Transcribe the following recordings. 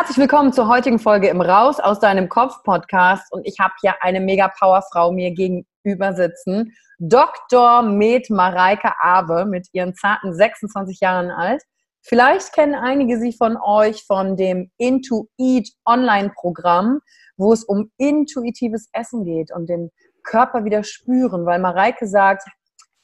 Herzlich willkommen zur heutigen Folge im Raus aus deinem Kopf Podcast und ich habe hier eine mega Powerfrau mir gegenüber sitzen. Dr. Med Mareike Abe mit ihren zarten 26 Jahren alt. Vielleicht kennen einige sie von euch von dem Intuit Online-Programm, wo es um intuitives Essen geht und den Körper wieder spüren, weil Mareike sagt,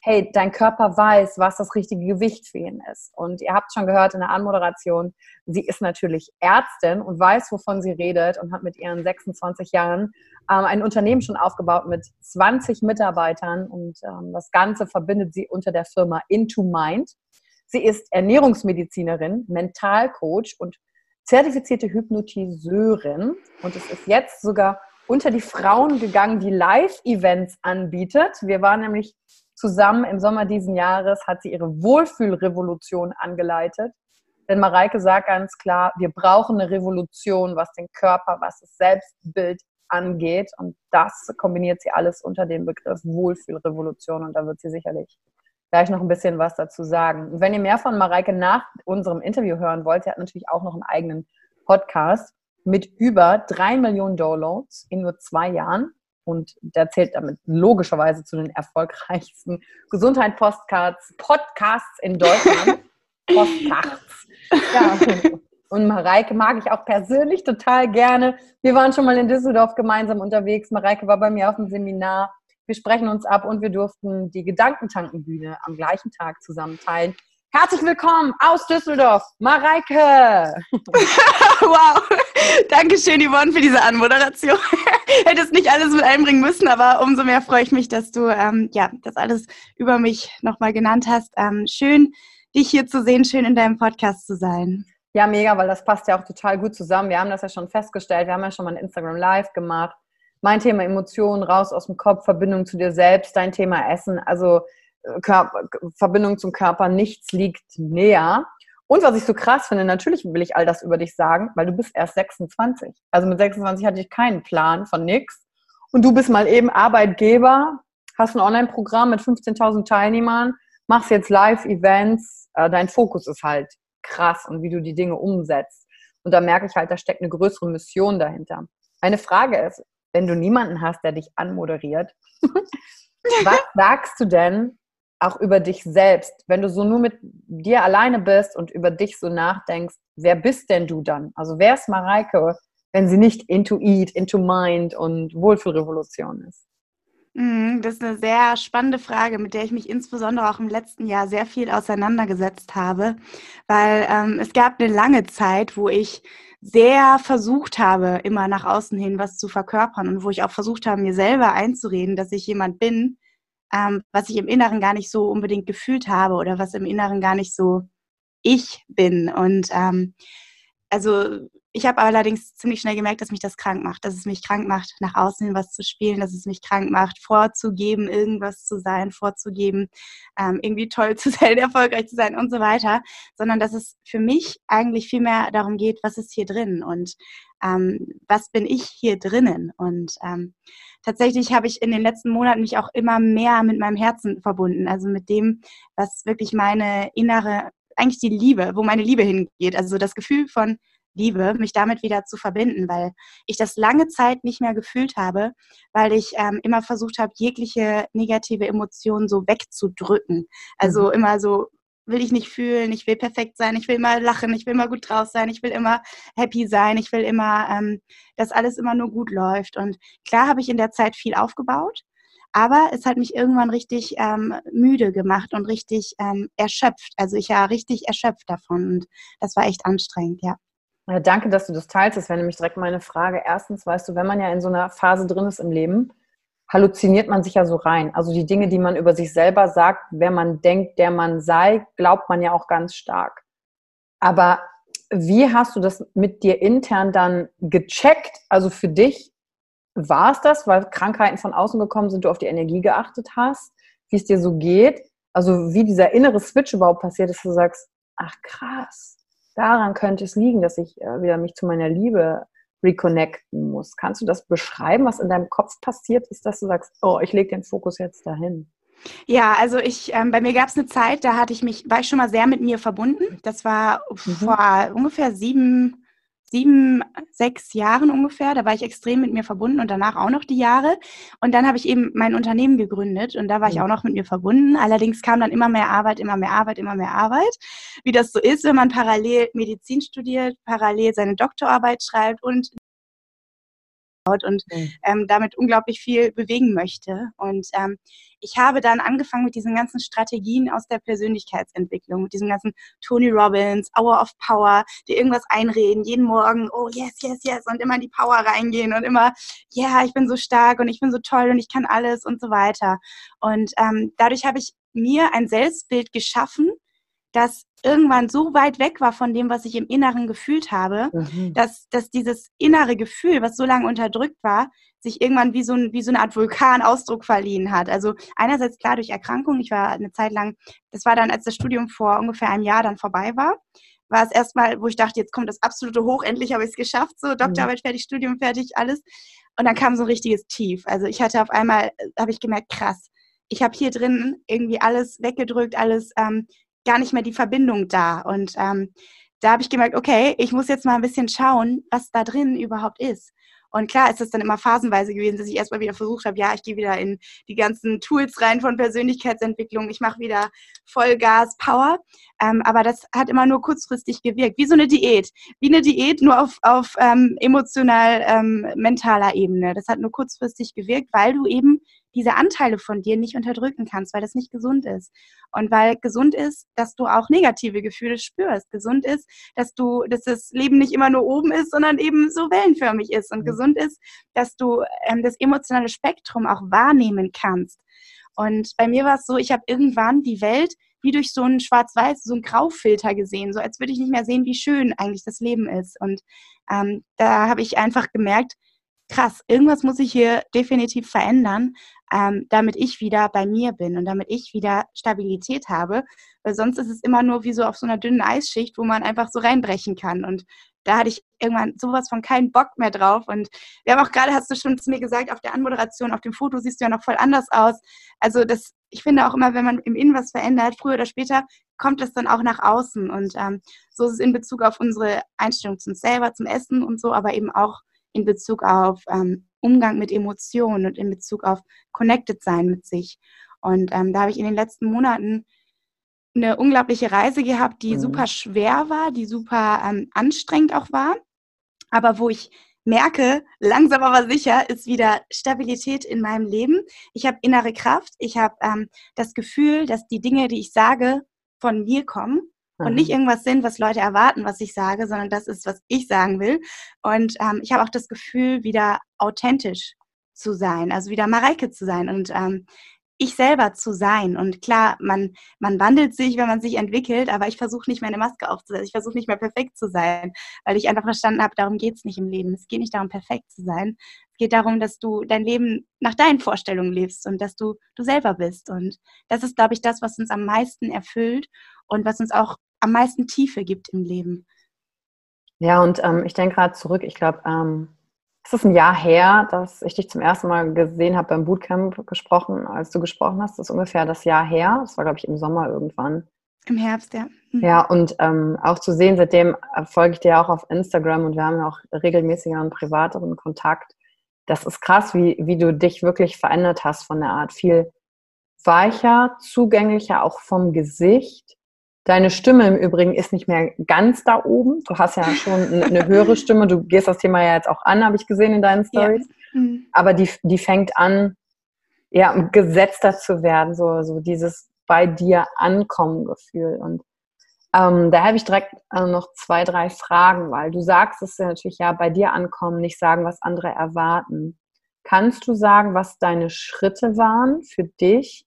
hey, dein Körper weiß, was das richtige Gewicht für ihn ist. Und ihr habt schon gehört in der Anmoderation, sie ist natürlich Ärztin und weiß, wovon sie redet und hat mit ihren 26 Jahren ähm, ein Unternehmen schon aufgebaut mit 20 Mitarbeitern und ähm, das Ganze verbindet sie unter der Firma Into Mind. Sie ist Ernährungsmedizinerin, Mentalcoach und zertifizierte Hypnotiseurin und es ist jetzt sogar unter die Frauen gegangen, die Live-Events anbietet. Wir waren nämlich zusammen im Sommer diesen Jahres, hat sie ihre Wohlfühlrevolution angeleitet. Denn Mareike sagt ganz klar, wir brauchen eine Revolution, was den Körper, was das Selbstbild angeht. Und das kombiniert sie alles unter dem Begriff Wohlfühlrevolution. Und da wird sie sicherlich gleich noch ein bisschen was dazu sagen. Und wenn ihr mehr von Mareike nach unserem Interview hören wollt, sie hat natürlich auch noch einen eigenen Podcast mit über drei Millionen Downloads in nur zwei Jahren und der zählt damit logischerweise zu den erfolgreichsten Gesundheit-Podcasts Podcasts in Deutschland. Podcasts. Ja. Und Mareike mag ich auch persönlich total gerne. Wir waren schon mal in Düsseldorf gemeinsam unterwegs. Mareike war bei mir auf dem Seminar. Wir sprechen uns ab und wir durften die Gedankentankenbühne am gleichen Tag zusammen teilen. Herzlich willkommen aus Düsseldorf, Mareike. wow, Dankeschön, Yvonne, für diese Anmoderation. Hättest nicht alles mit einbringen müssen, aber umso mehr freue ich mich, dass du ähm, ja das alles über mich nochmal genannt hast. Ähm, schön, dich hier zu sehen, schön in deinem Podcast zu sein. Ja, mega, weil das passt ja auch total gut zusammen. Wir haben das ja schon festgestellt. Wir haben ja schon mal ein Instagram Live gemacht. Mein Thema Emotionen, raus aus dem Kopf, Verbindung zu dir selbst, dein Thema Essen. Also Körper, Verbindung zum Körper, nichts liegt näher. Und was ich so krass finde, natürlich will ich all das über dich sagen, weil du bist erst 26. Also mit 26 hatte ich keinen Plan von nix. Und du bist mal eben Arbeitgeber, hast ein Online-Programm mit 15.000 Teilnehmern, machst jetzt Live-Events. Äh, dein Fokus ist halt krass und wie du die Dinge umsetzt. Und da merke ich halt, da steckt eine größere Mission dahinter. Eine Frage ist, wenn du niemanden hast, der dich anmoderiert, was sagst du denn, auch über dich selbst, wenn du so nur mit dir alleine bist und über dich so nachdenkst, wer bist denn du dann? Also wer ist Mareike, wenn sie nicht into eat, into mind und Wohlfühlrevolution ist? Mhm, das ist eine sehr spannende Frage, mit der ich mich insbesondere auch im letzten Jahr sehr viel auseinandergesetzt habe, weil ähm, es gab eine lange Zeit, wo ich sehr versucht habe, immer nach außen hin was zu verkörpern und wo ich auch versucht habe, mir selber einzureden, dass ich jemand bin, ähm, was ich im Inneren gar nicht so unbedingt gefühlt habe oder was im Inneren gar nicht so ich bin. Und ähm, also ich habe allerdings ziemlich schnell gemerkt, dass mich das krank macht, dass es mich krank macht, nach außen was zu spielen, dass es mich krank macht, vorzugeben, irgendwas zu sein, vorzugeben, ähm, irgendwie toll zu sein, erfolgreich zu sein und so weiter, sondern dass es für mich eigentlich viel mehr darum geht, was ist hier drin und ähm, was bin ich hier drinnen. Und ähm, tatsächlich habe ich in den letzten Monaten mich auch immer mehr mit meinem Herzen verbunden, also mit dem, was wirklich meine innere, eigentlich die Liebe, wo meine Liebe hingeht, also das Gefühl von Liebe, mich damit wieder zu verbinden, weil ich das lange Zeit nicht mehr gefühlt habe, weil ich ähm, immer versucht habe, jegliche negative Emotionen so wegzudrücken. Also mhm. immer so will ich nicht fühlen, ich will perfekt sein, ich will immer lachen, ich will immer gut drauf sein, ich will immer happy sein, ich will immer, ähm, dass alles immer nur gut läuft. Und klar habe ich in der Zeit viel aufgebaut, aber es hat mich irgendwann richtig ähm, müde gemacht und richtig ähm, erschöpft. Also ich war richtig erschöpft davon und das war echt anstrengend, ja. Ja, danke, dass du das teilst. Das wäre nämlich direkt meine Frage. Erstens, weißt du, wenn man ja in so einer Phase drin ist im Leben, halluziniert man sich ja so rein. Also die Dinge, die man über sich selber sagt, wer man denkt, der man sei, glaubt man ja auch ganz stark. Aber wie hast du das mit dir intern dann gecheckt? Also für dich war es das, weil Krankheiten von außen gekommen sind, du auf die Energie geachtet hast, wie es dir so geht? Also wie dieser innere Switch überhaupt passiert ist, du sagst, ach krass, daran könnte es liegen, dass ich äh, wieder mich zu meiner Liebe reconnecten muss. Kannst du das beschreiben, was in deinem Kopf passiert ist, dass du sagst, oh, ich lege den Fokus jetzt dahin? Ja, also ich, ähm, bei mir gab es eine Zeit, da hatte ich mich, war ich schon mal sehr mit mir verbunden. Das war mhm. vor ungefähr sieben, sieben, sechs Jahren ungefähr. Da war ich extrem mit mir verbunden und danach auch noch die Jahre. Und dann habe ich eben mein Unternehmen gegründet und da war ich auch noch mit mir verbunden. Allerdings kam dann immer mehr Arbeit, immer mehr Arbeit, immer mehr Arbeit. Wie das so ist, wenn man parallel Medizin studiert, parallel seine Doktorarbeit schreibt und und mhm. ähm, damit unglaublich viel bewegen möchte. Und ähm, ich habe dann angefangen mit diesen ganzen Strategien aus der Persönlichkeitsentwicklung, mit diesem ganzen Tony Robbins, Hour of Power, die irgendwas einreden, jeden Morgen, oh yes, yes, yes, und immer in die Power reingehen und immer, ja, yeah, ich bin so stark und ich bin so toll und ich kann alles und so weiter. Und ähm, dadurch habe ich mir ein Selbstbild geschaffen, das irgendwann so weit weg war von dem, was ich im Inneren gefühlt habe, mhm. dass, dass dieses innere Gefühl, was so lange unterdrückt war, sich irgendwann wie so, ein, wie so eine Art Vulkan Ausdruck verliehen hat. Also einerseits klar durch Erkrankung. Ich war eine Zeit lang, das war dann, als das Studium vor ungefähr einem Jahr dann vorbei war, war es erstmal, wo ich dachte, jetzt kommt das absolute Hoch, endlich habe ich es geschafft, so Doktorarbeit mhm. fertig, Studium fertig, alles. Und dann kam so ein richtiges Tief. Also ich hatte auf einmal, äh, habe ich gemerkt, krass, ich habe hier drin irgendwie alles weggedrückt, alles ähm, gar nicht mehr die Verbindung da. Und ähm, da habe ich gemerkt, okay, ich muss jetzt mal ein bisschen schauen, was da drin überhaupt ist. Und klar ist das dann immer phasenweise gewesen, dass ich erstmal wieder versucht habe, ja, ich gehe wieder in die ganzen Tools rein von Persönlichkeitsentwicklung, ich mache wieder Vollgas, Power. Ähm, aber das hat immer nur kurzfristig gewirkt, wie so eine Diät. Wie eine Diät, nur auf, auf ähm, emotional, ähm, mentaler Ebene. Das hat nur kurzfristig gewirkt, weil du eben diese Anteile von dir nicht unterdrücken kannst, weil das nicht gesund ist. Und weil gesund ist, dass du auch negative Gefühle spürst. Gesund ist, dass du, dass das Leben nicht immer nur oben ist, sondern eben so wellenförmig ist. Und mhm. gesund ist, dass du ähm, das emotionale Spektrum auch wahrnehmen kannst. Und bei mir war es so, ich habe irgendwann die Welt wie durch so einen Schwarz-Weiß, so einen Graufilter gesehen, so als würde ich nicht mehr sehen, wie schön eigentlich das Leben ist. Und ähm, da habe ich einfach gemerkt, krass, irgendwas muss ich hier definitiv verändern, ähm, damit ich wieder bei mir bin und damit ich wieder Stabilität habe. Weil sonst ist es immer nur wie so auf so einer dünnen Eisschicht, wo man einfach so reinbrechen kann. Und da hatte ich irgendwann sowas von keinen Bock mehr drauf. Und wir haben auch gerade, hast du schon zu mir gesagt, auf der Anmoderation, auf dem Foto siehst du ja noch voll anders aus. Also das, ich finde auch immer, wenn man im Innen was verändert, früher oder später, kommt das dann auch nach außen. Und ähm, so ist es in Bezug auf unsere Einstellung zum selber, zum Essen und so, aber eben auch in Bezug auf ähm, Umgang mit Emotionen und in Bezug auf Connected sein mit sich. Und ähm, da habe ich in den letzten Monaten eine unglaubliche Reise gehabt, die mhm. super schwer war, die super ähm, anstrengend auch war, aber wo ich merke, langsam aber sicher ist wieder Stabilität in meinem Leben. Ich habe innere Kraft, ich habe ähm, das Gefühl, dass die Dinge, die ich sage, von mir kommen und nicht mhm. irgendwas sind, was Leute erwarten, was ich sage, sondern das ist, was ich sagen will. Und ähm, ich habe auch das Gefühl, wieder authentisch zu sein, also wieder Mareike zu sein. Und ähm, ich selber zu sein. Und klar, man, man wandelt sich, wenn man sich entwickelt, aber ich versuche nicht meine Maske aufzusetzen. Ich versuche nicht mehr perfekt zu sein, weil ich einfach verstanden habe, darum geht es nicht im Leben. Es geht nicht darum, perfekt zu sein. Es geht darum, dass du dein Leben nach deinen Vorstellungen lebst und dass du du selber bist. Und das ist, glaube ich, das, was uns am meisten erfüllt und was uns auch am meisten Tiefe gibt im Leben. Ja, und ähm, ich denke gerade zurück, ich glaube, ähm, es ist ein Jahr her, dass ich dich zum ersten Mal gesehen habe beim Bootcamp gesprochen, als du gesprochen hast. Das ist ungefähr das Jahr her. Das war, glaube ich, im Sommer irgendwann. Im Herbst, ja. Mhm. Ja, und ähm, auch zu sehen, seitdem folge ich dir auch auf Instagram und wir haben ja auch regelmäßigeren privateren Kontakt. Das ist krass, wie, wie du dich wirklich verändert hast von der Art. Viel weicher, zugänglicher, auch vom Gesicht Deine Stimme im Übrigen ist nicht mehr ganz da oben. Du hast ja schon eine höhere Stimme. Du gehst das Thema ja jetzt auch an, habe ich gesehen in deinen Stories. Ja. Mhm. Aber die, die fängt an, ja, gesetzter zu werden, so, so dieses bei dir ankommen Gefühl. Und ähm, da habe ich direkt äh, noch zwei, drei Fragen, weil du sagst es ja natürlich ja bei dir ankommen, nicht sagen, was andere erwarten. Kannst du sagen, was deine Schritte waren für dich,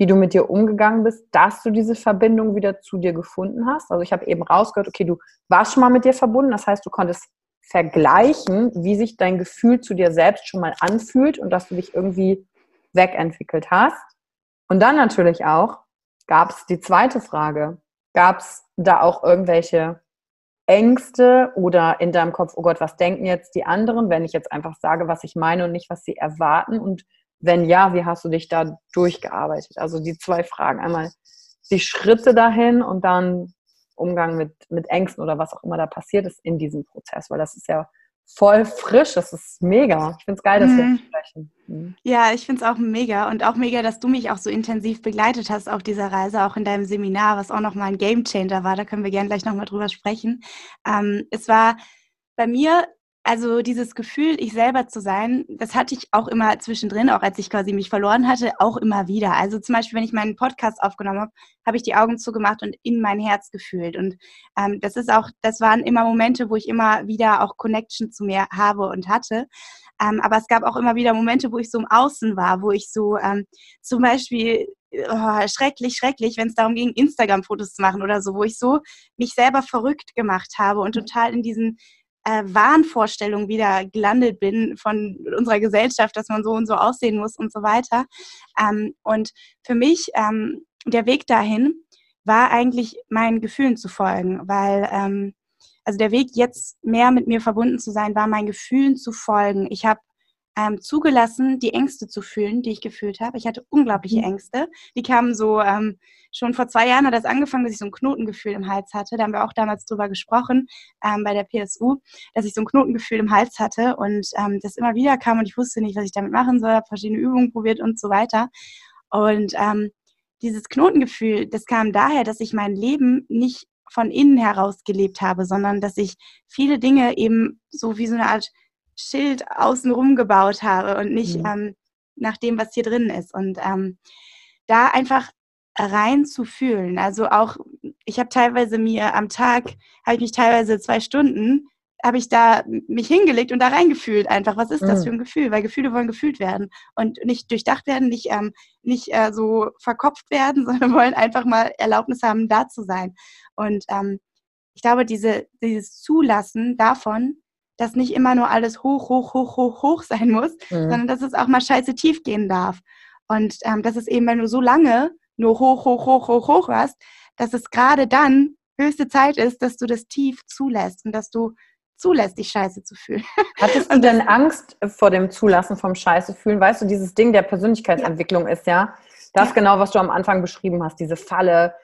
wie du mit dir umgegangen bist, dass du diese Verbindung wieder zu dir gefunden hast. Also ich habe eben rausgehört, okay, du warst schon mal mit dir verbunden, das heißt, du konntest vergleichen, wie sich dein Gefühl zu dir selbst schon mal anfühlt und dass du dich irgendwie wegentwickelt hast. Und dann natürlich auch gab es die zweite Frage. Gab es da auch irgendwelche Ängste oder in deinem Kopf, oh Gott, was denken jetzt die anderen, wenn ich jetzt einfach sage, was ich meine und nicht, was sie erwarten? Und wenn ja, wie hast du dich da durchgearbeitet? Also die zwei Fragen. Einmal die Schritte dahin und dann Umgang mit, mit Ängsten oder was auch immer da passiert ist in diesem Prozess, weil das ist ja voll frisch, das ist mega. Ich finde es geil, dass wir mhm. sprechen. Mhm. Ja, ich finde es auch mega und auch mega, dass du mich auch so intensiv begleitet hast auf dieser Reise, auch in deinem Seminar, was auch nochmal ein Game Changer war. Da können wir gerne gleich nochmal drüber sprechen. Ähm, es war bei mir also dieses Gefühl, ich selber zu sein, das hatte ich auch immer zwischendrin, auch als ich quasi mich verloren hatte, auch immer wieder. Also zum Beispiel, wenn ich meinen Podcast aufgenommen habe, habe ich die Augen zugemacht und in mein Herz gefühlt. Und ähm, das ist auch, das waren immer Momente, wo ich immer wieder auch Connection zu mir habe und hatte. Ähm, aber es gab auch immer wieder Momente, wo ich so im Außen war, wo ich so ähm, zum Beispiel oh, schrecklich, schrecklich, wenn es darum ging, Instagram-Fotos zu machen oder so, wo ich so mich selber verrückt gemacht habe und total in diesen äh, Wahnvorstellung wieder gelandet bin von unserer Gesellschaft, dass man so und so aussehen muss und so weiter. Ähm, und für mich, ähm, der Weg dahin war eigentlich meinen Gefühlen zu folgen, weil ähm, also der Weg jetzt mehr mit mir verbunden zu sein, war meinen Gefühlen zu folgen. Ich habe ähm, zugelassen, die Ängste zu fühlen, die ich gefühlt habe. Ich hatte unglaubliche mhm. Ängste. Die kamen so, ähm, schon vor zwei Jahren hat das angefangen, dass ich so ein Knotengefühl im Hals hatte. Da haben wir auch damals drüber gesprochen ähm, bei der PSU, dass ich so ein Knotengefühl im Hals hatte und ähm, das immer wieder kam und ich wusste nicht, was ich damit machen soll, habe verschiedene Übungen probiert und so weiter. Und ähm, dieses Knotengefühl, das kam daher, dass ich mein Leben nicht von innen heraus gelebt habe, sondern dass ich viele Dinge eben so wie so eine Art Schild außenrum gebaut habe und nicht mhm. ähm, nach dem, was hier drin ist. Und ähm, da einfach rein zu fühlen. Also auch, ich habe teilweise mir am Tag, habe ich mich teilweise zwei Stunden, habe ich da mich hingelegt und da reingefühlt einfach. Was ist das mhm. für ein Gefühl? Weil Gefühle wollen gefühlt werden und nicht durchdacht werden, nicht, ähm, nicht äh, so verkopft werden, sondern wollen einfach mal Erlaubnis haben, da zu sein. Und ähm, ich glaube, diese, dieses Zulassen davon, dass nicht immer nur alles hoch, hoch, hoch, hoch, hoch sein muss, mhm. sondern dass es auch mal scheiße tief gehen darf. Und ähm, dass es eben, wenn du so lange nur hoch, hoch, hoch, hoch, hoch hast, dass es gerade dann höchste Zeit ist, dass du das tief zulässt und dass du zulässt, dich scheiße zu fühlen. Hattest du denn Angst vor dem Zulassen vom Scheiße fühlen? Weißt du, dieses Ding der Persönlichkeitsentwicklung ja. ist ja das ja. genau, was du am Anfang beschrieben hast, diese Falle,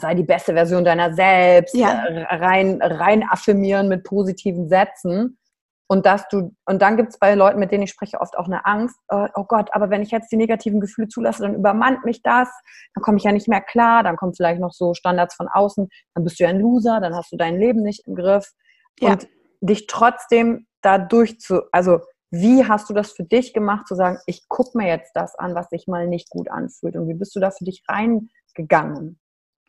sei die beste Version deiner selbst, ja. Äh, rein, rein affirmieren mit positiven Sätzen. Und dass du, und dann gibt es bei Leuten, mit denen ich spreche, oft auch eine Angst, äh, oh Gott, aber wenn ich jetzt die negativen Gefühle zulasse, dann übermannt mich das, dann komme ich ja nicht mehr klar, dann kommen vielleicht noch so Standards von außen, dann bist du ja ein Loser, dann hast du dein Leben nicht im Griff. Ja. Und dich trotzdem dadurch zu, also wie hast du das für dich gemacht, zu sagen, ich gucke mir jetzt das an, was sich mal nicht gut anfühlt? Und wie bist du da für dich reingegangen?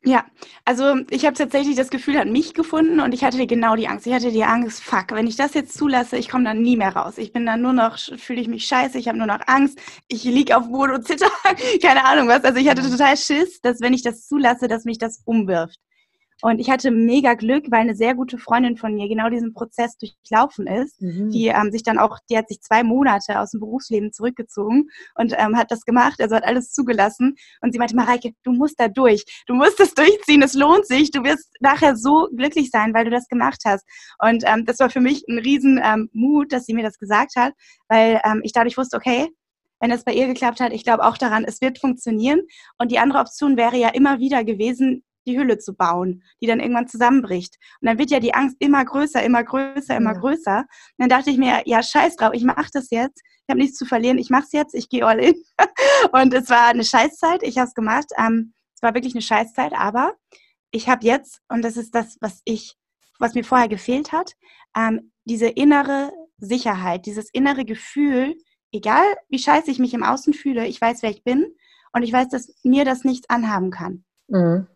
Ja, also ich habe tatsächlich das Gefühl, hat mich gefunden und ich hatte genau die Angst. Ich hatte die Angst, fuck, wenn ich das jetzt zulasse, ich komme dann nie mehr raus. Ich bin dann nur noch, fühle ich mich scheiße, ich habe nur noch Angst, ich liege auf Boden und zitter, keine Ahnung was. Also ich hatte total Schiss, dass wenn ich das zulasse, dass mich das umwirft. Und ich hatte mega Glück, weil eine sehr gute Freundin von mir genau diesen Prozess durchlaufen ist. Mhm. Die ähm, sich dann auch, die hat sich zwei Monate aus dem Berufsleben zurückgezogen und ähm, hat das gemacht, also hat alles zugelassen. Und sie meinte, Mareike, du musst da durch. Du musst das durchziehen, es lohnt sich. Du wirst nachher so glücklich sein, weil du das gemacht hast. Und ähm, das war für mich ein riesen ähm, Mut, dass sie mir das gesagt hat, weil ähm, ich dadurch wusste, okay, wenn es bei ihr geklappt hat, ich glaube auch daran, es wird funktionieren. Und die andere Option wäre ja immer wieder gewesen, die Hülle zu bauen, die dann irgendwann zusammenbricht. Und dann wird ja die Angst immer größer, immer größer, immer ja. größer. Und dann dachte ich mir, ja, scheiß drauf, ich mache das jetzt. Ich habe nichts zu verlieren, ich mache es jetzt, ich gehe all in. und es war eine Scheißzeit, ich habe es gemacht. Ähm, es war wirklich eine Scheißzeit, aber ich habe jetzt, und das ist das, was ich, was mir vorher gefehlt hat, ähm, diese innere Sicherheit, dieses innere Gefühl, egal wie scheiße ich mich im Außen fühle, ich weiß, wer ich bin und ich weiß, dass mir das nichts anhaben kann. Mhm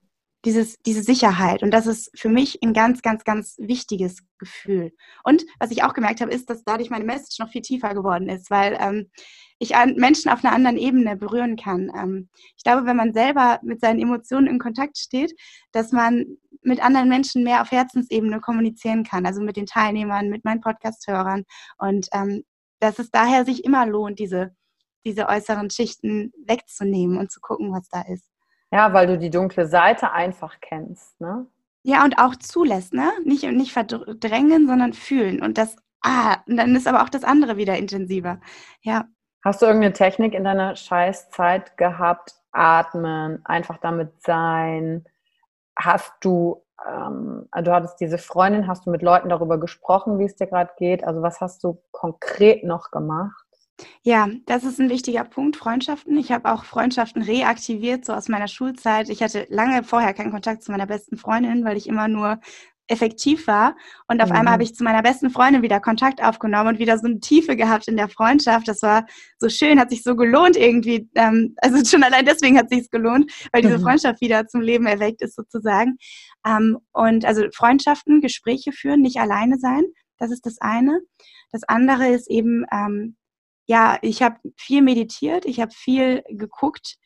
dieses, diese Sicherheit. Und das ist für mich ein ganz, ganz, ganz wichtiges Gefühl. Und was ich auch gemerkt habe, ist, dass dadurch meine Message noch viel tiefer geworden ist, weil ähm, ich Menschen auf einer anderen Ebene berühren kann. Ähm, ich glaube, wenn man selber mit seinen Emotionen in Kontakt steht, dass man mit anderen Menschen mehr auf Herzensebene kommunizieren kann, also mit den Teilnehmern, mit meinen Podcast-Hörern. Und ähm, dass es daher sich immer lohnt, diese, diese äußeren Schichten wegzunehmen und zu gucken, was da ist. Ja, weil du die dunkle Seite einfach kennst, ne? Ja, und auch zulässt, ne? Nicht, nicht verdrängen, sondern fühlen. Und das, ah, und dann ist aber auch das andere wieder intensiver. Ja. Hast du irgendeine Technik in deiner Scheißzeit gehabt? Atmen, einfach damit sein. Hast du, ähm, du hattest diese Freundin, hast du mit Leuten darüber gesprochen, wie es dir gerade geht? Also was hast du konkret noch gemacht? Ja, das ist ein wichtiger Punkt, Freundschaften. Ich habe auch Freundschaften reaktiviert, so aus meiner Schulzeit. Ich hatte lange vorher keinen Kontakt zu meiner besten Freundin, weil ich immer nur effektiv war. Und auf mhm. einmal habe ich zu meiner besten Freundin wieder Kontakt aufgenommen und wieder so eine Tiefe gehabt in der Freundschaft. Das war so schön, hat sich so gelohnt irgendwie. Ähm, also schon allein deswegen hat sich gelohnt, weil diese mhm. Freundschaft wieder zum Leben erweckt ist sozusagen. Ähm, und also Freundschaften, Gespräche führen, nicht alleine sein. Das ist das eine. Das andere ist eben ähm, ja, ich habe viel meditiert, ich habe viel geguckt,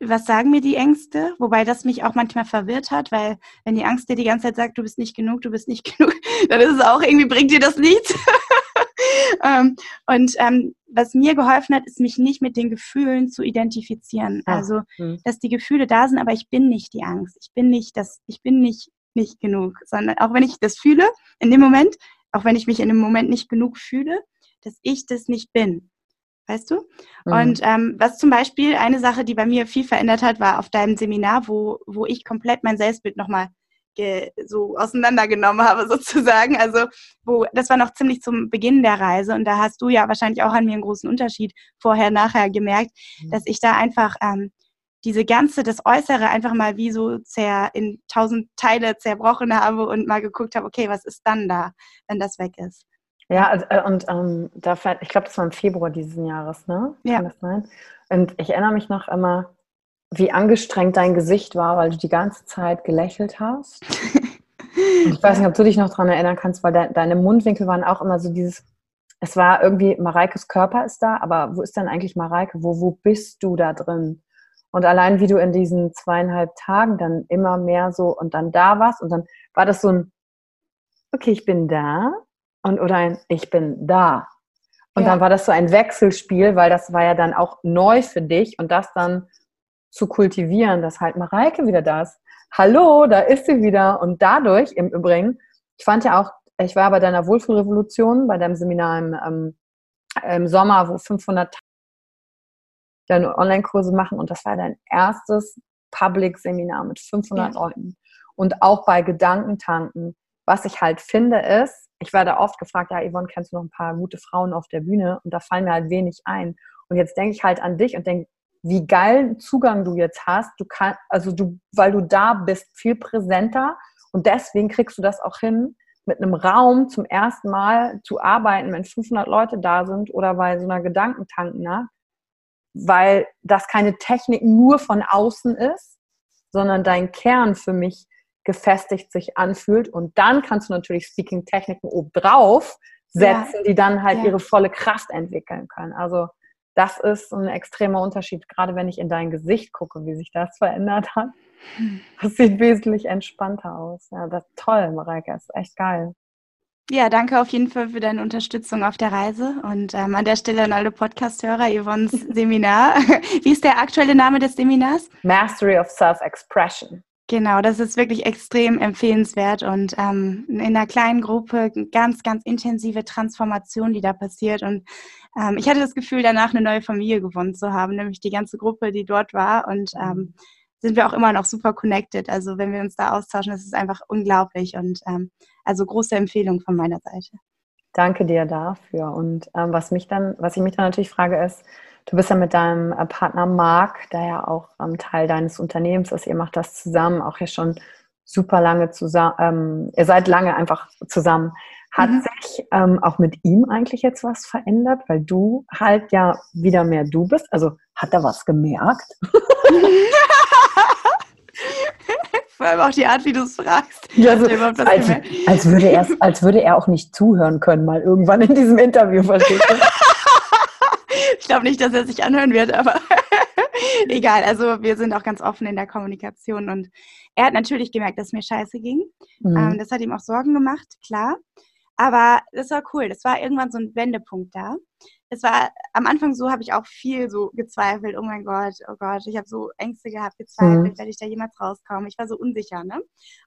was sagen mir die Ängste, wobei das mich auch manchmal verwirrt hat, weil wenn die Angst dir die ganze Zeit sagt, du bist nicht genug, du bist nicht genug, dann ist es auch irgendwie, bringt dir das nichts. ähm, und ähm, was mir geholfen hat, ist, mich nicht mit den Gefühlen zu identifizieren. Ah, also, hm. dass die Gefühle da sind, aber ich bin nicht die Angst. Ich bin nicht das, ich bin nicht, nicht genug, sondern auch wenn ich das fühle, in dem Moment, auch wenn ich mich in dem Moment nicht genug fühle, dass ich das nicht bin weißt du? Mhm. Und ähm, was zum Beispiel eine Sache, die bei mir viel verändert hat, war auf deinem Seminar, wo, wo ich komplett mein Selbstbild nochmal so auseinandergenommen habe sozusagen. Also wo das war noch ziemlich zum Beginn der Reise und da hast du ja wahrscheinlich auch an mir einen großen Unterschied vorher nachher gemerkt, mhm. dass ich da einfach ähm, diese ganze das Äußere einfach mal wie so zer in tausend Teile zerbrochen habe und mal geguckt habe, okay, was ist dann da, wenn das weg ist? Ja, äh, und ähm, da, ich glaube, das war im Februar dieses Jahres, ne? Ja. Kann das sein? Und ich erinnere mich noch immer, wie angestrengt dein Gesicht war, weil du die ganze Zeit gelächelt hast. ich weiß nicht, ob du dich noch daran erinnern kannst, weil de deine Mundwinkel waren auch immer so dieses, es war irgendwie, Mareikes Körper ist da, aber wo ist denn eigentlich Mareike? Wo, wo bist du da drin? Und allein wie du in diesen zweieinhalb Tagen dann immer mehr so und dann da warst und dann war das so ein, okay, ich bin da, und oder ein Ich bin da. Und ja. dann war das so ein Wechselspiel, weil das war ja dann auch neu für dich und das dann zu kultivieren, dass halt Mareike wieder da ist. Hallo, da ist sie wieder. Und dadurch im Übrigen, ich fand ja auch, ich war bei deiner Wohlfühlrevolution, bei deinem Seminar im, ähm, im Sommer, wo 500 deine Online-Kurse machen und das war dein erstes Public-Seminar mit 500 ja. Leuten. Und auch bei Gedankentanken was ich halt finde ist, ich werde oft gefragt, ja, Yvonne, kennst du noch ein paar gute Frauen auf der Bühne? Und da fallen mir halt wenig ein. Und jetzt denke ich halt an dich und denke, wie geil Zugang du jetzt hast. Du kannst, also du, weil du da bist, viel präsenter und deswegen kriegst du das auch hin, mit einem Raum zum ersten Mal zu arbeiten, wenn 500 Leute da sind oder bei so einer Gedankentanken, weil das keine Technik nur von außen ist, sondern dein Kern für mich gefestigt sich anfühlt. Und dann kannst du natürlich Speaking-Techniken obendrauf setzen, ja. die dann halt ja. ihre volle Kraft entwickeln können. Also das ist ein extremer Unterschied, gerade wenn ich in dein Gesicht gucke, wie sich das verändert hat. Das sieht wesentlich entspannter aus. Ja, das ist toll, Mareike, das ist echt geil. Ja, danke auf jeden Fall für deine Unterstützung auf der Reise und ähm, an der Stelle an alle Podcast-Hörer, Yvonne's Seminar. Wie ist der aktuelle Name des Seminars? Mastery of Self-Expression. Genau, das ist wirklich extrem empfehlenswert und ähm, in einer kleinen Gruppe ganz, ganz intensive Transformation, die da passiert. Und ähm, ich hatte das Gefühl, danach eine neue Familie gewonnen zu haben, nämlich die ganze Gruppe, die dort war. Und ähm, sind wir auch immer noch super connected. Also wenn wir uns da austauschen, das ist einfach unglaublich. Und ähm, also große Empfehlung von meiner Seite. Danke dir dafür. Und ähm, was mich dann, was ich mich dann natürlich frage, ist, Du bist ja mit deinem äh, Partner Marc, der ja auch ähm, Teil deines Unternehmens ist. Ihr macht das zusammen, auch ja schon super lange zusammen. Ähm, ihr seid lange einfach zusammen. Hat mhm. sich ähm, auch mit ihm eigentlich jetzt was verändert, weil du halt ja wieder mehr du bist? Also hat er was gemerkt? Vor allem auch die Art, wie du es fragst. Ja, so, als, als, würde er, als würde er auch nicht zuhören können, mal irgendwann in diesem Interview, verstehst du? ich glaube nicht, dass er sich anhören wird, aber egal. Also wir sind auch ganz offen in der Kommunikation und er hat natürlich gemerkt, dass es mir scheiße ging. Mhm. Ähm, das hat ihm auch Sorgen gemacht, klar. Aber das war cool. Das war irgendwann so ein Wendepunkt da. Es war am Anfang so, habe ich auch viel so gezweifelt. Oh mein Gott, oh Gott, ich habe so Ängste gehabt, gezweifelt, mhm. werde ich da jemals rauskommen? Ich war so unsicher, ne?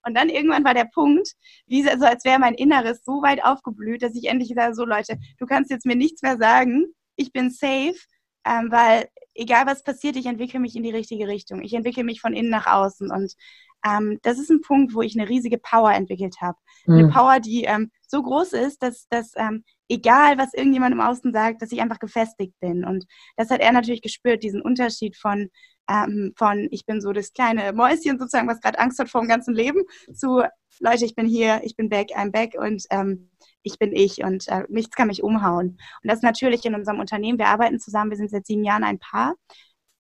Und dann irgendwann war der Punkt, wie so, als wäre mein Inneres so weit aufgeblüht, dass ich endlich sage, so Leute, du kannst jetzt mir nichts mehr sagen ich bin safe, ähm, weil egal was passiert, ich entwickle mich in die richtige Richtung. Ich entwickle mich von innen nach außen und ähm, das ist ein Punkt, wo ich eine riesige Power entwickelt habe. Mhm. Eine Power, die ähm, so groß ist, dass, dass ähm, egal was irgendjemand im Außen sagt, dass ich einfach gefestigt bin. Und das hat er natürlich gespürt, diesen Unterschied von, ähm, von ich bin so das kleine Mäuschen sozusagen, was gerade Angst hat vor dem ganzen Leben, zu Leute, ich bin hier, ich bin back, I'm back und ähm, ich bin ich und äh, nichts kann mich umhauen. Und das natürlich in unserem Unternehmen. Wir arbeiten zusammen, wir sind seit sieben Jahren ein Paar.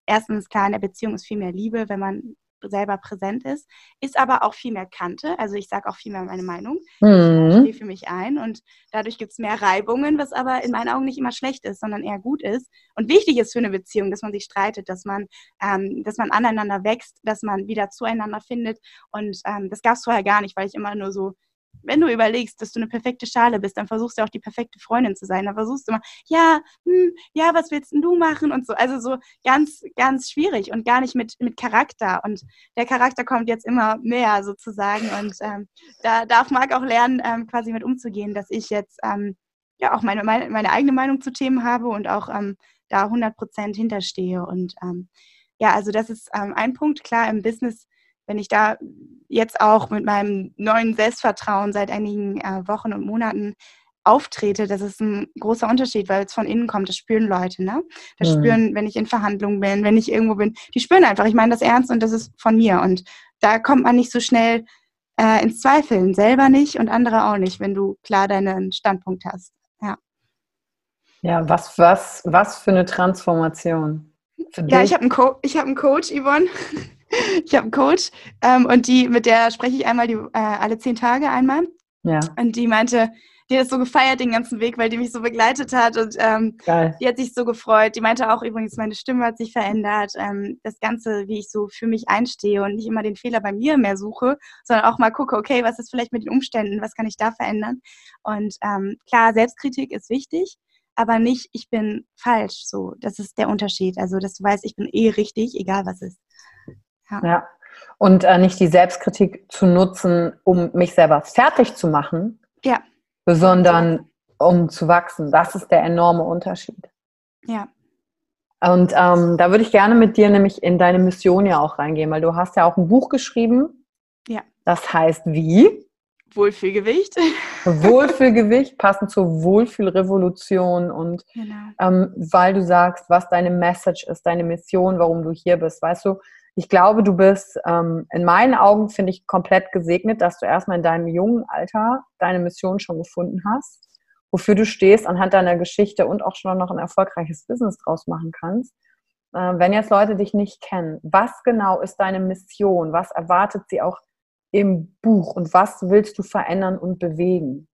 Erstens, klar, in der Beziehung ist viel mehr Liebe, wenn man selber präsent ist, ist aber auch viel mehr Kante. Also ich sage auch viel mehr meine Meinung. Mhm. Ich stehe für mich ein und dadurch gibt es mehr Reibungen, was aber in meinen Augen nicht immer schlecht ist, sondern eher gut ist und wichtig ist für eine Beziehung, dass man sich streitet, dass man, ähm, dass man aneinander wächst, dass man wieder zueinander findet. Und ähm, das gab es vorher gar nicht, weil ich immer nur so wenn du überlegst, dass du eine perfekte Schale bist, dann versuchst du auch die perfekte Freundin zu sein. Dann versuchst du immer, ja, hm, ja, was willst denn du machen und so. Also so ganz, ganz schwierig und gar nicht mit, mit Charakter. Und der Charakter kommt jetzt immer mehr sozusagen. Und ähm, da darf Marc auch lernen, ähm, quasi mit umzugehen, dass ich jetzt ähm, ja auch meine, meine, meine, eigene Meinung zu Themen habe und auch ähm, da 100 Prozent hinterstehe. Und ähm, ja, also das ist ähm, ein Punkt. Klar, im Business wenn ich da jetzt auch mit meinem neuen Selbstvertrauen seit einigen äh, Wochen und Monaten auftrete, das ist ein großer Unterschied, weil es von innen kommt. Das spüren Leute, ne? Das mhm. spüren, wenn ich in Verhandlungen bin, wenn ich irgendwo bin. Die spüren einfach, ich meine das ernst und das ist von mir. Und da kommt man nicht so schnell äh, ins Zweifeln. Selber nicht und andere auch nicht, wenn du klar deinen Standpunkt hast. Ja. Ja, was, was, was für eine Transformation. Für ja, dich? ich habe einen, Co hab einen Coach, Yvonne. Ich habe einen Coach ähm, und die, mit der spreche ich einmal die, äh, alle zehn Tage einmal. Ja. Und die meinte, die hat es so gefeiert den ganzen Weg, weil die mich so begleitet hat und ähm, die hat sich so gefreut. Die meinte auch übrigens, meine Stimme hat sich verändert. Ähm, das Ganze, wie ich so für mich einstehe und nicht immer den Fehler bei mir mehr suche, sondern auch mal gucke, okay, was ist vielleicht mit den Umständen, was kann ich da verändern? Und ähm, klar, Selbstkritik ist wichtig, aber nicht, ich bin falsch. So, das ist der Unterschied. Also, dass du weißt, ich bin eh richtig, egal was ist. Ja. ja. Und äh, nicht die Selbstkritik zu nutzen, um mich selber fertig zu machen, ja. sondern um zu wachsen. Das ist der enorme Unterschied. Ja. Und ähm, da würde ich gerne mit dir nämlich in deine Mission ja auch reingehen, weil du hast ja auch ein Buch geschrieben. Ja. Das heißt wie? Wohlfühlgewicht. Wohlfühlgewicht, passend zur Wohlfühlrevolution und genau. ähm, weil du sagst, was deine Message ist, deine Mission, warum du hier bist. Weißt du, ich glaube, du bist ähm, in meinen Augen, finde ich, komplett gesegnet, dass du erstmal in deinem jungen Alter deine Mission schon gefunden hast, wofür du stehst, anhand deiner Geschichte und auch schon noch ein erfolgreiches Business draus machen kannst. Äh, wenn jetzt Leute dich nicht kennen, was genau ist deine Mission? Was erwartet sie auch im Buch und was willst du verändern und bewegen?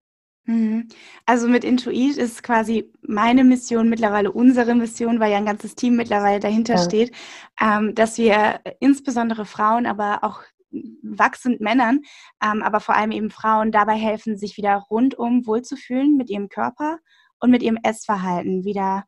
Mhm. Also mit Intuit ist quasi meine Mission, mittlerweile unsere Mission, weil ja ein ganzes Team mittlerweile dahinter ja. steht, ähm, dass wir insbesondere Frauen, aber auch wachsend Männern, ähm, aber vor allem eben Frauen dabei helfen, sich wieder rundum wohlzufühlen mit ihrem Körper und mit ihrem Essverhalten, wieder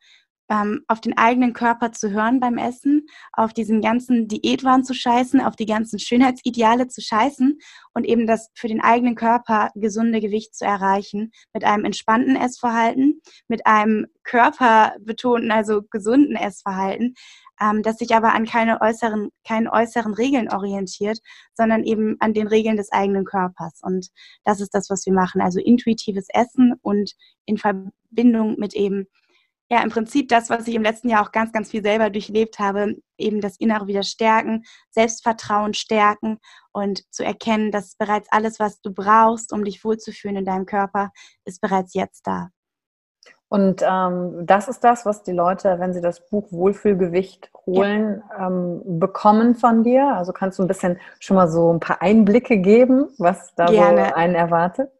ähm, auf den eigenen Körper zu hören beim Essen, auf diesen ganzen Diätwahn zu scheißen, auf die ganzen Schönheitsideale zu scheißen und eben das für den eigenen Körper gesunde Gewicht zu erreichen mit einem entspannten Essverhalten, mit einem körperbetonten, also gesunden Essverhalten, ähm, das sich aber an keine äußeren, keinen äußeren Regeln orientiert, sondern eben an den Regeln des eigenen Körpers. Und das ist das, was wir machen. Also intuitives Essen und in Verbindung mit eben ja im Prinzip das, was ich im letzten Jahr auch ganz, ganz viel selber durchlebt habe, eben das Innere wieder stärken, Selbstvertrauen stärken und zu erkennen, dass bereits alles, was du brauchst, um dich wohlzufühlen in deinem Körper, ist bereits jetzt da. Und ähm, das ist das, was die Leute, wenn sie das Buch Wohlfühlgewicht holen, ja. ähm, bekommen von dir. Also kannst du ein bisschen schon mal so ein paar Einblicke geben, was da Gerne. so einen erwartet?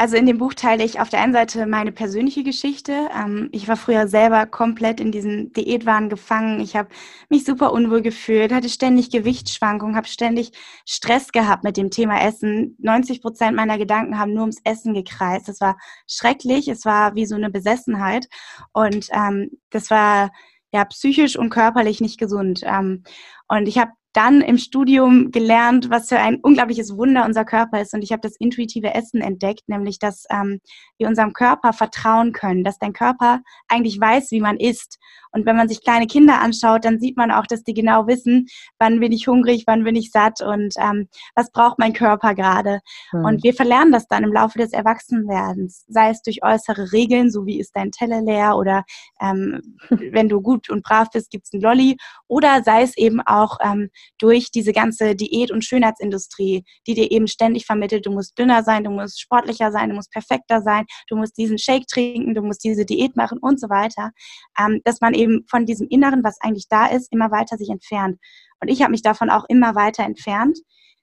Also in dem Buch teile ich auf der einen Seite meine persönliche Geschichte. Ähm, ich war früher selber komplett in diesen Diätwahn gefangen. Ich habe mich super unwohl gefühlt, hatte ständig Gewichtsschwankungen, habe ständig Stress gehabt mit dem Thema Essen. 90 Prozent meiner Gedanken haben nur ums Essen gekreist. Das war schrecklich. Es war wie so eine Besessenheit. Und ähm, das war ja psychisch und körperlich nicht gesund. Ähm, und ich habe dann im Studium gelernt, was für ein unglaubliches Wunder unser Körper ist. Und ich habe das intuitive Essen entdeckt, nämlich dass ähm, wir unserem Körper vertrauen können, dass dein Körper eigentlich weiß, wie man isst. Und wenn man sich kleine Kinder anschaut, dann sieht man auch, dass die genau wissen, wann bin ich hungrig, wann bin ich satt und ähm, was braucht mein Körper gerade. Mhm. Und wir verlernen das dann im Laufe des Erwachsenwerdens, sei es durch äußere Regeln, so wie ist dein Teller leer oder ähm, wenn du gut und brav bist, gibt's ein Lolli oder sei es eben auch ähm, durch diese ganze Diät- und Schönheitsindustrie, die dir eben ständig vermittelt, du musst dünner sein, du musst sportlicher sein, du musst perfekter sein, du musst diesen Shake trinken, du musst diese Diät machen und so weiter, ähm, dass man eben von diesem Inneren, was eigentlich da ist, immer weiter sich entfernt. Und ich habe mich davon auch immer weiter entfernt,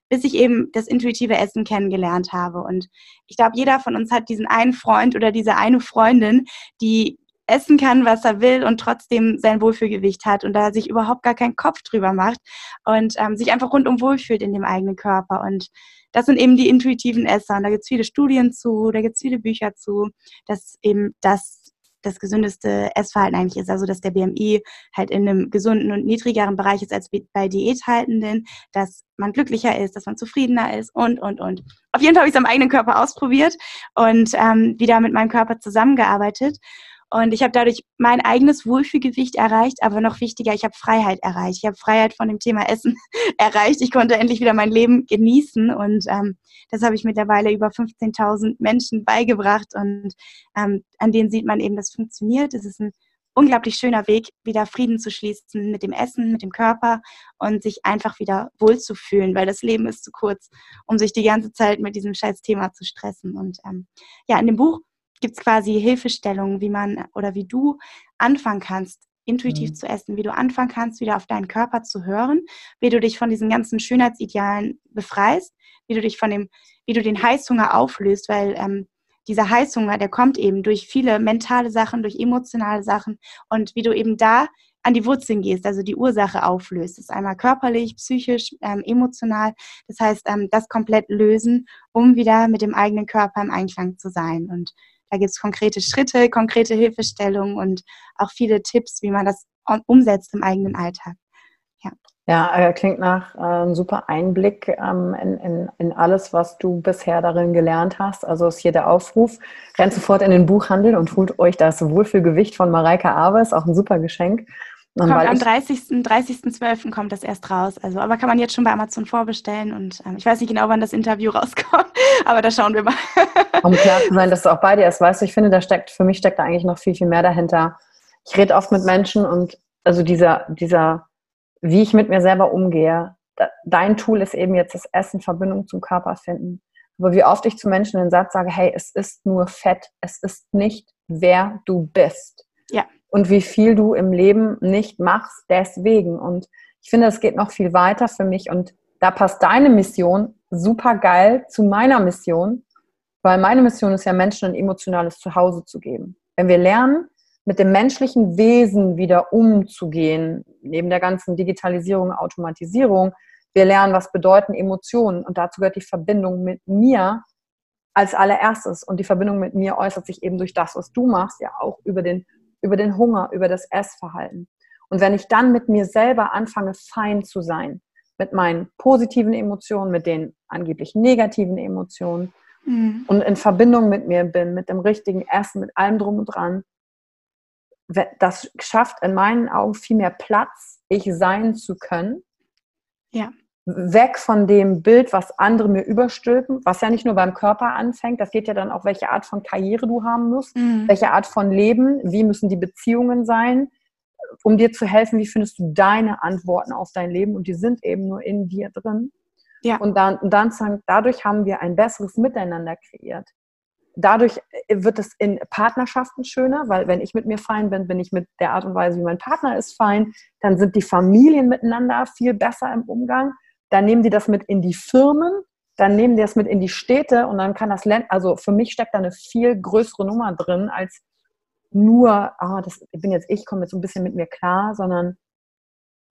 bis ich eben das intuitive Essen kennengelernt habe. Und ich glaube, jeder von uns hat diesen einen Freund oder diese eine Freundin, die essen kann, was er will und trotzdem sein Wohlfühlgewicht hat und da sich überhaupt gar keinen Kopf drüber macht und ähm, sich einfach rundum wohlfühlt in dem eigenen Körper. Und das sind eben die intuitiven Esser. Und da gibt es viele Studien zu, da gibt es viele Bücher zu, dass eben das das gesündeste Essverhalten eigentlich ist. Also dass der BMI halt in einem gesunden und niedrigeren Bereich ist als bei Diäthaltenden, dass man glücklicher ist, dass man zufriedener ist und, und, und. Auf jeden Fall habe ich es am eigenen Körper ausprobiert und ähm, wieder mit meinem Körper zusammengearbeitet. Und ich habe dadurch mein eigenes Wohlfühlgewicht erreicht, aber noch wichtiger, ich habe Freiheit erreicht. Ich habe Freiheit von dem Thema Essen erreicht. Ich konnte endlich wieder mein Leben genießen und ähm, das habe ich mittlerweile über 15.000 Menschen beigebracht und ähm, an denen sieht man eben, das funktioniert. Es ist ein unglaublich schöner Weg, wieder Frieden zu schließen mit dem Essen, mit dem Körper und sich einfach wieder wohlzufühlen, weil das Leben ist zu kurz, um sich die ganze Zeit mit diesem scheiß Thema zu stressen. Und ähm, ja, in dem Buch gibt es quasi Hilfestellungen, wie man oder wie du anfangen kannst, intuitiv mhm. zu essen, wie du anfangen kannst, wieder auf deinen Körper zu hören, wie du dich von diesen ganzen Schönheitsidealen befreist, wie du dich von dem, wie du den Heißhunger auflöst, weil ähm, dieser Heißhunger, der kommt eben durch viele mentale Sachen, durch emotionale Sachen und wie du eben da an die Wurzeln gehst, also die Ursache auflöst. Das ist einmal körperlich, psychisch, ähm, emotional. Das heißt, ähm, das komplett lösen, um wieder mit dem eigenen Körper im Einklang zu sein. Und da gibt es konkrete Schritte, konkrete Hilfestellungen und auch viele Tipps, wie man das umsetzt im eigenen Alltag. Ja. Ja, äh, klingt nach äh, einem super Einblick ähm, in, in, in alles, was du bisher darin gelernt hast. Also ist hier der Aufruf, rennt sofort in den Buchhandel und holt euch das Wohlfühlgewicht von Mareike Abe, ist auch ein super Geschenk. Kommt am 30.12. 30. kommt das erst raus. Also, aber kann man jetzt schon bei Amazon vorbestellen und ähm, ich weiß nicht genau, wann das Interview rauskommt, aber da schauen wir mal. um klar zu sein, dass du auch bei dir ist, weißt du, ich finde, da steckt, für mich steckt da eigentlich noch viel, viel mehr dahinter. Ich rede oft mit Menschen und also dieser, dieser, wie ich mit mir selber umgehe, da, dein Tool ist eben jetzt das Essen, Verbindung zum Körper finden. Aber wie oft ich zu Menschen den Satz sage, hey, es ist nur Fett, es ist nicht, wer du bist. Ja und wie viel du im Leben nicht machst deswegen. Und ich finde, es geht noch viel weiter für mich und da passt deine Mission super geil zu meiner Mission, weil meine Mission ist ja, Menschen ein emotionales Zuhause zu geben. Wenn wir lernen, mit dem menschlichen Wesen wieder umzugehen, neben der ganzen Digitalisierung, Automatisierung, wir lernen, was bedeuten Emotionen und dazu gehört die Verbindung mit mir als allererstes und die Verbindung mit mir äußert sich eben durch das, was du machst, ja auch über den über den Hunger, über das Essverhalten. Und wenn ich dann mit mir selber anfange, fein zu sein, mit meinen positiven Emotionen, mit den angeblich negativen Emotionen mhm. und in Verbindung mit mir bin, mit dem richtigen Essen, mit allem drum und dran, das schafft in meinen Augen viel mehr Platz, ich sein zu können. Ja weg von dem Bild, was andere mir überstülpen, was ja nicht nur beim Körper anfängt, das geht ja dann auch, welche Art von Karriere du haben musst, mhm. welche Art von Leben, wie müssen die Beziehungen sein, um dir zu helfen, wie findest du deine Antworten auf dein Leben und die sind eben nur in dir drin. Ja. Und dann, und dann sagen, dadurch haben wir ein besseres Miteinander kreiert. Dadurch wird es in Partnerschaften schöner, weil wenn ich mit mir fein bin, bin ich mit der Art und Weise, wie mein Partner ist, fein. Dann sind die Familien miteinander viel besser im Umgang dann nehmen die das mit in die Firmen, dann nehmen die das mit in die Städte und dann kann das Land, also für mich steckt da eine viel größere Nummer drin als nur, ah, das bin jetzt ich, komme jetzt so ein bisschen mit mir klar, sondern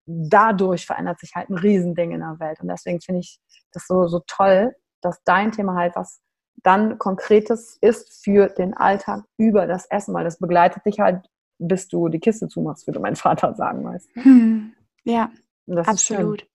dadurch verändert sich halt ein Riesending in der Welt. Und deswegen finde ich das so, so toll, dass dein Thema halt was dann Konkretes ist für den Alltag über das Essen, weil das begleitet dich halt, bis du die Kiste zumachst, würde mein Vater sagen, weißt du? Hm. Ja, absolut.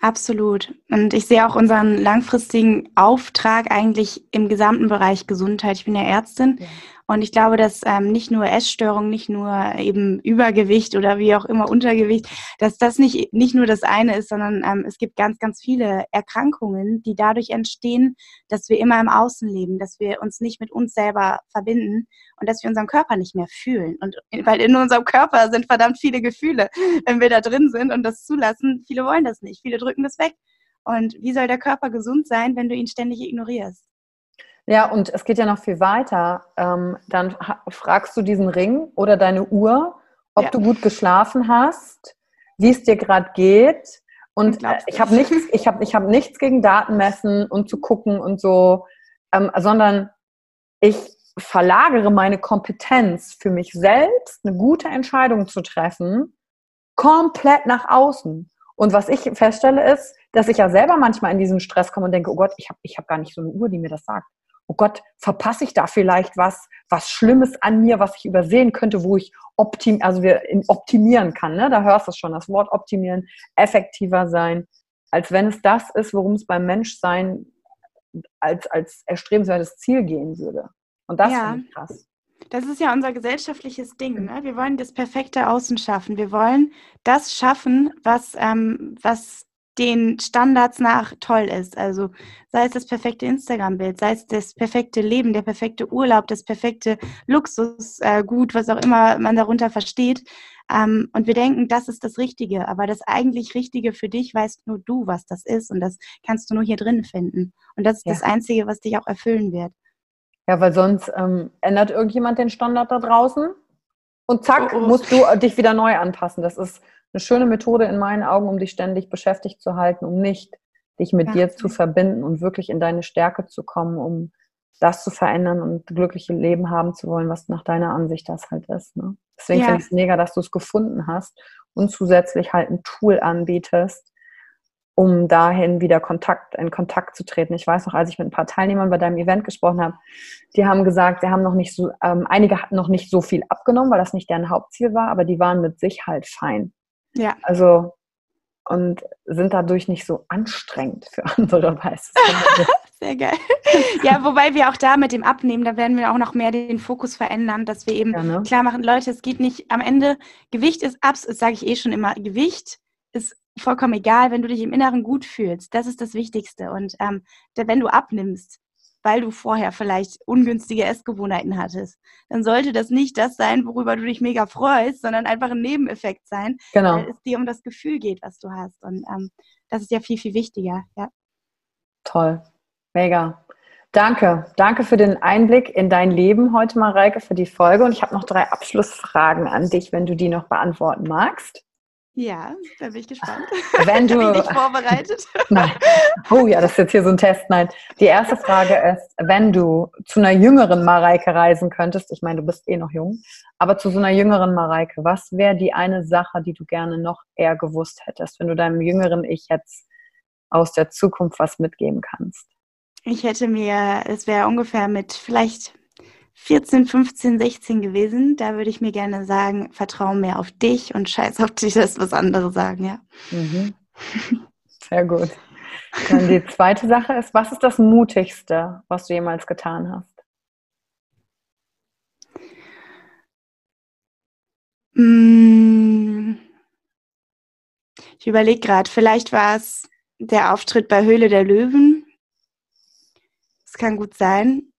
Absolut. Und ich sehe auch unseren langfristigen Auftrag eigentlich im gesamten Bereich Gesundheit. Ich bin ja Ärztin ja. Und ich glaube, dass ähm, nicht nur Essstörungen, nicht nur eben Übergewicht oder wie auch immer Untergewicht, dass das nicht, nicht nur das eine ist, sondern ähm, es gibt ganz, ganz viele Erkrankungen, die dadurch entstehen, dass wir immer im Außen leben, dass wir uns nicht mit uns selber verbinden und dass wir unseren Körper nicht mehr fühlen. Und weil in unserem Körper sind verdammt viele Gefühle, wenn wir da drin sind und das zulassen. Viele wollen das nicht, viele drücken das weg. Und wie soll der Körper gesund sein, wenn du ihn ständig ignorierst? Ja, und es geht ja noch viel weiter. Ähm, dann fragst du diesen Ring oder deine Uhr, ob ja. du gut geschlafen hast, wie es dir gerade geht. Und äh, ich habe nichts, ich habe, ich habe nichts gegen Datenmessen und zu gucken und so, ähm, sondern ich verlagere meine Kompetenz für mich selbst, eine gute Entscheidung zu treffen, komplett nach außen. Und was ich feststelle ist, dass ich ja selber manchmal in diesen Stress komme und denke, oh Gott, ich habe ich hab gar nicht so eine Uhr, die mir das sagt oh Gott, verpasse ich da vielleicht was, was Schlimmes an mir, was ich übersehen könnte, wo ich optim, also wir optimieren kann. Ne? Da hörst du schon, das Wort optimieren, effektiver sein, als wenn es das ist, worum es beim Menschsein als, als erstrebenswertes Ziel gehen würde. Und das ja. finde ich krass. Das ist ja unser gesellschaftliches Ding. Ne? Wir wollen das perfekte Außen schaffen. Wir wollen das schaffen, was, ähm, was den Standards nach toll ist. Also sei es das perfekte Instagram-Bild, sei es das perfekte Leben, der perfekte Urlaub, das perfekte Luxusgut, äh, was auch immer man darunter versteht. Ähm, und wir denken, das ist das Richtige. Aber das eigentlich Richtige für dich weißt nur du, was das ist. Und das kannst du nur hier drin finden. Und das ist ja. das Einzige, was dich auch erfüllen wird. Ja, weil sonst ähm, ändert irgendjemand den Standard da draußen und zack, oh, oh. musst du dich wieder neu anpassen. Das ist eine schöne Methode in meinen Augen, um dich ständig beschäftigt zu halten, um nicht dich mit ja. dir zu verbinden und wirklich in deine Stärke zu kommen, um das zu verändern und glückliche Leben haben zu wollen, was nach deiner Ansicht das halt ist. Ne? Deswegen ja. finde ich es mega, dass du es gefunden hast und zusätzlich halt ein Tool anbietest, um dahin wieder Kontakt, in Kontakt zu treten. Ich weiß noch, als ich mit ein paar Teilnehmern bei deinem Event gesprochen habe, die haben gesagt, sie haben noch nicht so, ähm, einige hatten noch nicht so viel abgenommen, weil das nicht deren Hauptziel war, aber die waren mit sich halt fein. Ja. Also und sind dadurch nicht so anstrengend für andere, weißt du? Sehr geil. Ja, wobei wir auch da mit dem Abnehmen, da werden wir auch noch mehr den Fokus verändern, dass wir eben ja, ne? klar machen, Leute, es geht nicht am Ende, Gewicht ist abs, das sage ich eh schon immer, Gewicht ist vollkommen egal, wenn du dich im Inneren gut fühlst. Das ist das Wichtigste. Und ähm, wenn du abnimmst, weil du vorher vielleicht ungünstige Essgewohnheiten hattest, dann sollte das nicht das sein, worüber du dich mega freust, sondern einfach ein Nebeneffekt sein, genau. weil es dir um das Gefühl geht, was du hast. Und ähm, das ist ja viel, viel wichtiger. Ja. Toll, mega. Danke, danke für den Einblick in dein Leben heute, Mareike, für die Folge. Und ich habe noch drei Abschlussfragen an dich, wenn du die noch beantworten magst. Ja, da bin ich gespannt. Wenn du bin ich vorbereitet. Nein. Oh ja, das ist jetzt hier so ein Test. Nein. Die erste Frage ist, wenn du zu einer jüngeren Mareike reisen könntest, ich meine, du bist eh noch jung, aber zu so einer jüngeren Mareike, was wäre die eine Sache, die du gerne noch eher gewusst hättest, wenn du deinem jüngeren Ich jetzt aus der Zukunft was mitgeben kannst? Ich hätte mir, es wäre ungefähr mit vielleicht 14, 15, 16 gewesen. Da würde ich mir gerne sagen, vertraue mehr auf dich und scheiß auf dich, das was andere sagen, ja. Mhm. Sehr gut. Dann die zweite Sache ist, was ist das Mutigste, was du jemals getan hast? Mm. Ich überlege gerade, vielleicht war es der Auftritt bei Höhle der Löwen. Das kann gut sein.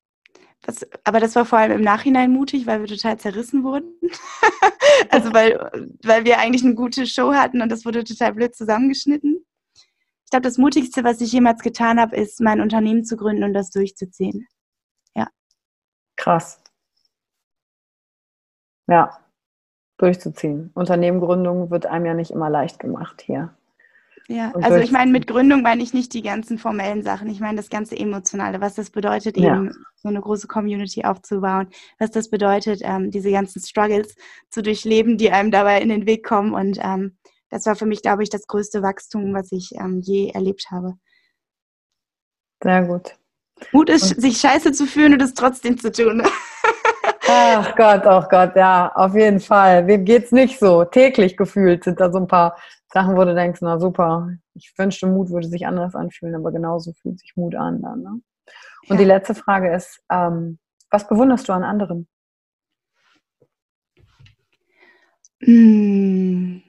Das, aber das war vor allem im Nachhinein mutig, weil wir total zerrissen wurden. also weil, weil wir eigentlich eine gute Show hatten und das wurde total blöd zusammengeschnitten. Ich glaube, das Mutigste, was ich jemals getan habe, ist, mein Unternehmen zu gründen und das durchzuziehen. Ja. Krass. Ja, durchzuziehen. Unternehmengründung wird einem ja nicht immer leicht gemacht hier. Ja, also ich meine, mit Gründung meine ich nicht die ganzen formellen Sachen. Ich meine das ganze Emotionale, was das bedeutet, ja. eben so eine große Community aufzubauen, was das bedeutet, ähm, diese ganzen Struggles zu durchleben, die einem dabei in den Weg kommen. Und ähm, das war für mich, glaube ich, das größte Wachstum, was ich ähm, je erlebt habe. Sehr gut. Mut ist, und sich scheiße zu fühlen und es trotzdem zu tun. Ach Gott, ach Gott, ja, auf jeden Fall. Wem geht's nicht so? Täglich gefühlt sind da so ein paar Sachen, wo du denkst, na super, ich wünschte, Mut würde sich anders anfühlen, aber genauso fühlt sich Mut an dann. Ne? Und ja. die letzte Frage ist, ähm, was bewunderst du an anderen? Hm.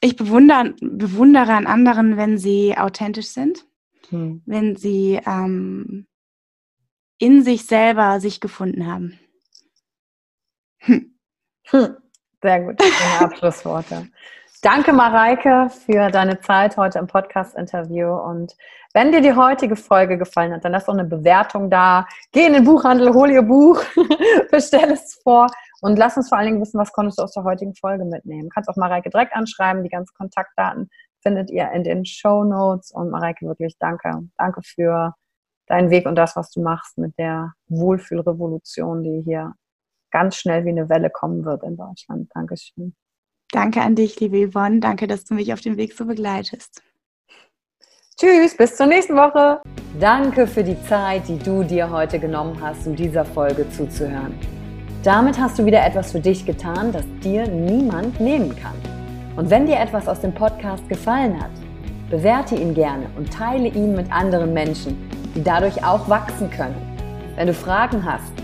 Ich bewundere, bewundere an anderen, wenn sie authentisch sind, hm. wenn sie ähm, in sich selber sich gefunden haben. Hm. Hm. Sehr gut, deine Abschlussworte. Danke, Mareike, für deine Zeit heute im Podcast-Interview. Und wenn dir die heutige Folge gefallen hat, dann lass doch eine Bewertung da. Geh in den Buchhandel, hol ihr Buch, bestell es vor und lass uns vor allen Dingen wissen, was konntest du aus der heutigen Folge mitnehmen. Kannst auch Mareike direkt anschreiben. Die ganzen Kontaktdaten findet ihr in den Show Notes. Und Mareike, wirklich danke. Danke für deinen Weg und das, was du machst mit der Wohlfühlrevolution, die hier ganz schnell wie eine Welle kommen wird in Deutschland. Dankeschön. Danke an dich, liebe Yvonne. Danke, dass du mich auf dem Weg so begleitest. Tschüss, bis zur nächsten Woche. Danke für die Zeit, die du dir heute genommen hast, um dieser Folge zuzuhören. Damit hast du wieder etwas für dich getan, das dir niemand nehmen kann. Und wenn dir etwas aus dem Podcast gefallen hat, bewerte ihn gerne und teile ihn mit anderen Menschen, die dadurch auch wachsen können. Wenn du Fragen hast,